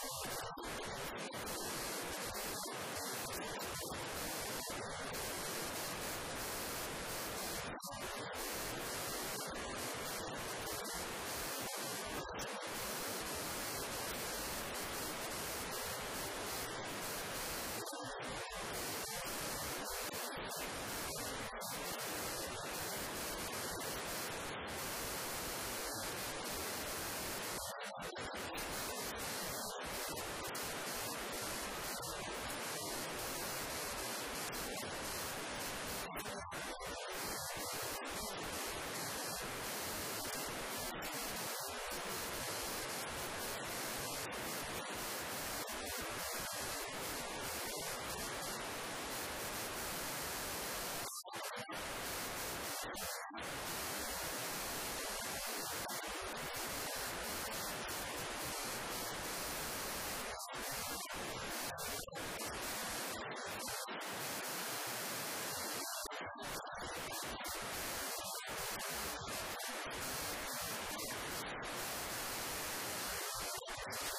ハハハハ! you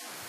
you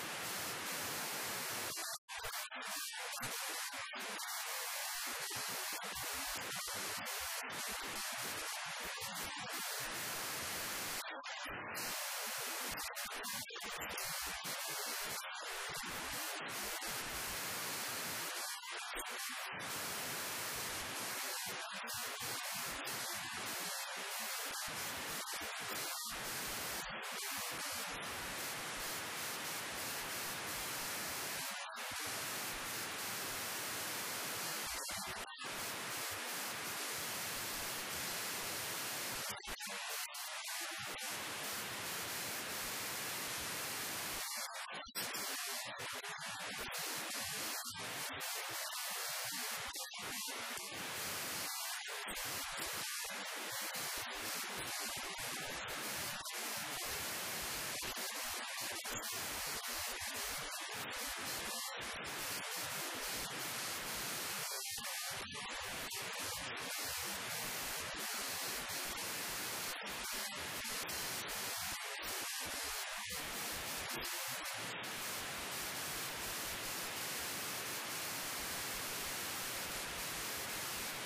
you トイレに戻ってくる。